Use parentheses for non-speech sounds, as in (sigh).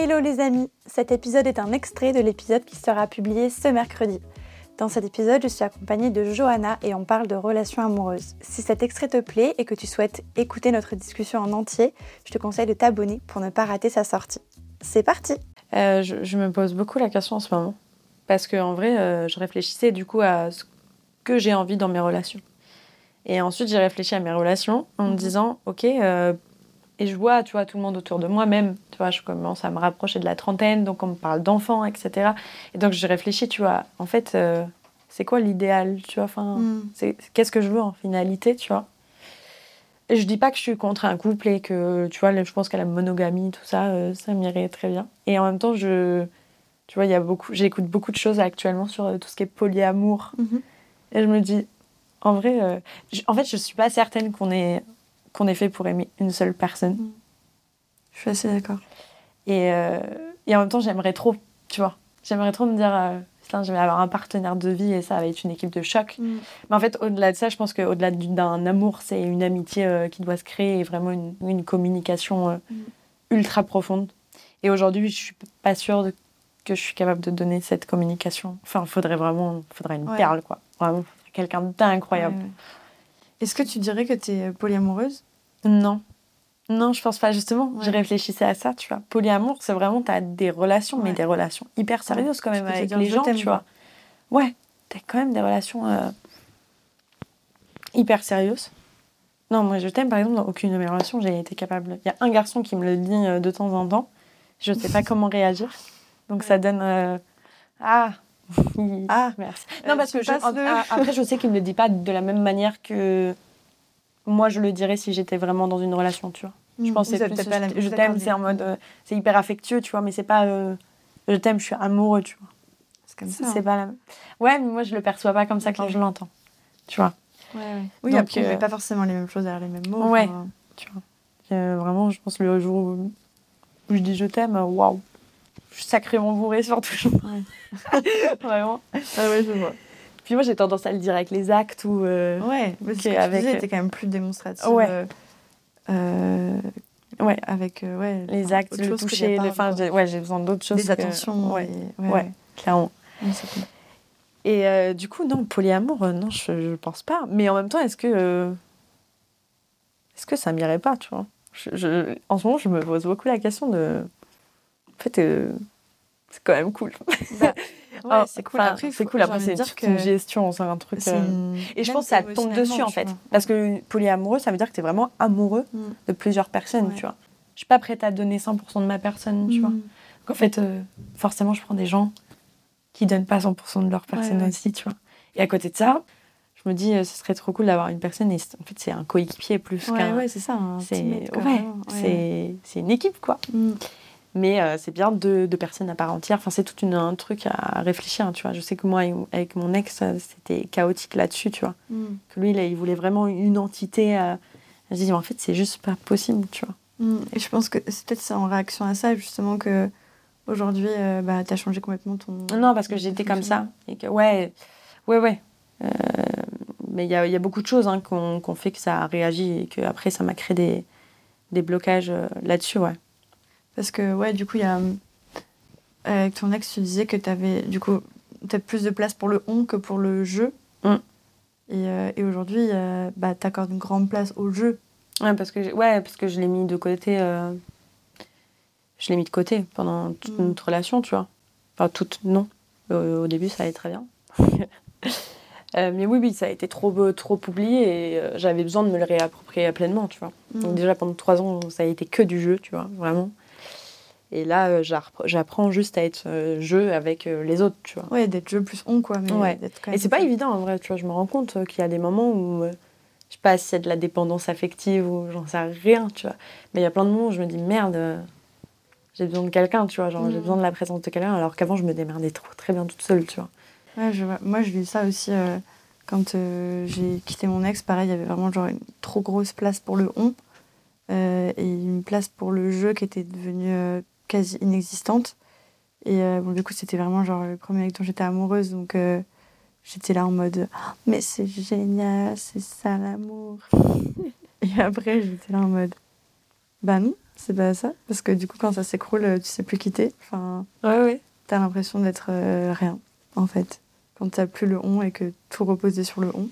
Hello les amis, cet épisode est un extrait de l'épisode qui sera publié ce mercredi. Dans cet épisode, je suis accompagnée de Johanna et on parle de relations amoureuses. Si cet extrait te plaît et que tu souhaites écouter notre discussion en entier, je te conseille de t'abonner pour ne pas rater sa sortie. C'est parti Euh, je, je me pose beaucoup la question en ce moment. Parce qu'en vrai, euh, je réfléchissais du coup à ce que j'ai envie dans mes relations. Et ensuite, j'ai réfléchi à mes relations en me Mhm. disant, ok, euh, et je vois, tu vois, tout le monde autour de moi, même, tu vois, je commence à me rapprocher de la trentaine, donc on me parle d'enfants, etc. Et donc, j'ai réfléchi, tu vois, en fait, euh, c'est quoi l'idéal, tu vois, enfin, Mm. c'est qu'est-ce que je veux en finalité, tu vois? Et je dis pas que je suis contre un couple et que, tu vois, je pense qu'à la monogamie, tout ça, euh, ça m'irait très bien. Et en même temps, je, tu vois, il y a beaucoup, j'écoute beaucoup de choses actuellement sur euh, tout ce qui est polyamour. Mhm. Et je me dis, en vrai, je- en fait, je suis pas certaine qu'on est, qu'on est fait pour aimer une seule personne. Je suis assez d'accord. Et, euh, et en même temps, j'aimerais trop, tu vois, j'aimerais trop me dire, euh, putain, je vais avoir un partenaire de vie et ça va être une équipe de choc. Mais en fait, au-delà de ça, je pense qu'au-delà du- d'un amour, c'est une amitié euh, qui doit se créer et vraiment une, une communication euh, Mm. ultra profonde. Et aujourd'hui, je suis pas sûre de- que je suis capable de donner cette communication. Enfin, il faudrait vraiment faudrait une Ouais. perle, quoi. Vraiment, quelqu'un d'incroyable. Ouais, ouais. Est-ce que tu dirais que tu es polyamoureuse Non. Non, je pense pas. Justement, Ouais. je réfléchissais à ça, tu vois. Polyamour, c'est vraiment, tu as des relations, mais des relations hyper sérieuses quand Tu même avec les gens, tu vois. Ouais, t'as quand même des relations euh, hyper sérieuses. Non, moi, je t'aime, par exemple, dans aucune de mes relations, j'ai été capable. Il y a un garçon qui me le dit euh, de temps en temps. Je sais pas comment réagir. Donc, ça donne. euh, Ah (laughs) Ah, Merci. Non, parce tu que je- passes en- le- a- après, je sais qu'il me le dit pas de la même manière que moi je le dirais si j'étais vraiment dans une relation, tu vois. Je pense que c'est avez plus, peut-être pas la- je, je t'aime, c'est en mode, euh, c'est hyper affectueux, tu vois, mais c'est pas, euh, je t'aime, je suis amoureux, tu vois. C'est comme ça. C'est hein. pas la. Ouais, mais moi je le perçois pas comme ça quand je l'entends, tu vois. Ouais, ouais. Oui, Donc, après, euh, pas forcément les mêmes choses derrière les mêmes mots. Ouais. enfin, tu vois. Vraiment, je pense le jour où, je dis je t'aime, euh, waouh, je suis sacrément bourrée surtout. (laughs) vraiment. Ah ouais, je vois. Puis moi j'ai tendance à le dire avec les actes ou. euh, Ouais, mais que tu avec, disais, euh, quand même plus démonstrative. Ouais. euh, euh, Ouais. Avec euh, ouais, les enfin, actes, le que toucher, le- enfin, j'ai- ouais, j'ai besoin d'autres choses. des que- attentions. Ouais, et- ouais, ouais, clairement. ouais, c'est cool. Et euh, du coup, non, polyamour, non, je, je pense pas. Mais en même temps, est-ce que. euh, est-ce que ça m'irait pas, tu vois? Je- je- En ce moment, je me pose beaucoup la question de. En fait, euh, c'est quand même cool. Bah, (laughs) Oh, c'est cool. Après, c'est cool. Après, c'est que une gestion, c'est un truc. euh, Et je même pense que ça tombe dessus, en fait. vois. Parce que polyamoureux, ça veut dire que tu es vraiment amoureux Mm. de plusieurs personnes, Ouais. tu vois. Je suis pas prête à donner 100% de ma personne, tu vois. Mm. Donc, en fait, euh, forcément, je prends des gens qui donnent pas 100% de leur personne Ouais, aussi, tu vois. Et à côté de ça, je me dis, euh, ce serait trop cool d'avoir une personne. Et en fait, c'est un coéquipier plus qu'un. ouais, c'est ça. ouais, c'est une équipe, quoi. Mm. Mais euh, c'est bien deux, deux personnes à part entière. Enfin, c'est tout une, un truc à réfléchir, tu vois. Je sais que moi, avec mon ex, c'était chaotique là-dessus, tu vois. Mm. Que lui, là, il voulait vraiment une entité. euh, Je dis, mais en fait, c'est juste pas possible, tu vois. Mm. Et je pense que c'est peut-être en réaction à ça, justement, que aujourd'hui, euh, bah, t'as changé complètement ton. Non, parce que j'étais comme ça. Et que, ouais, ouais, ouais. Euh, mais il y a, y a beaucoup de choses hein, qu'on qu'on fait que ça a réagi et que après ça m'a créé des, des blocages euh, là-dessus, ouais. Parce que, ouais, du coup, il y a. euh, Avec ton ex, tu disais que t'avais, du coup, peut-être plus de place pour le on que pour le jeu. Mm. Et, euh, et aujourd'hui, euh, bah, t'accordes une grande place au jeu. Ouais, parce que, ouais, parce que je l'ai mis de côté. euh, je l'ai mis de côté pendant toute Mm. notre relation, tu vois. Enfin, toute, non. Au début, ça allait très bien. (laughs) Mais oui, oui, ça a été trop, trop oublié et j'avais besoin de me le réapproprier pleinement, tu vois. Donc Mm. déjà pendant trois ans, ça a été que du jeu, tu vois, vraiment. Et là, euh, j'appre- j'apprends juste à être euh, jeu avec euh, les autres, tu vois. Ouais, d'être jeu plus on, quoi. Mais Ouais. quand Et c'est pas évident en vrai, tu vois. Je me rends compte qu'il y a des moments où, je sais pas si c'est de la dépendance affective ou j'en sais rien, tu vois. Mais il y a plein de moments où je me dis merde, j'ai besoin de quelqu'un, tu vois. Genre, j'ai Mhm. besoin de la présence de quelqu'un, alors qu'avant, je me démerdais trop, très bien toute seule, tu vois. Ouais, je. Moi, je vis ça aussi euh, quand euh, j'ai quitté mon ex. Pareil, il y avait vraiment genre une trop grosse place pour le on euh, et une place pour le jeu qui était devenue euh, quasi inexistante. Et euh, bon, du coup, c'était vraiment genre le premier mec dont j'étais amoureuse. Donc, euh, j'étais là en mode Ah, Mais c'est génial, c'est ça l'amour. (laughs) et après, j'étais là en mode Bah non, C'est pas ça Parce que du coup, quand ça s'écroule, tu sais plus quitter. Enfin, ouais, ouais. T'as l'impression d'être rien, en fait. Quand t'as plus le on et que tout reposait sur le on.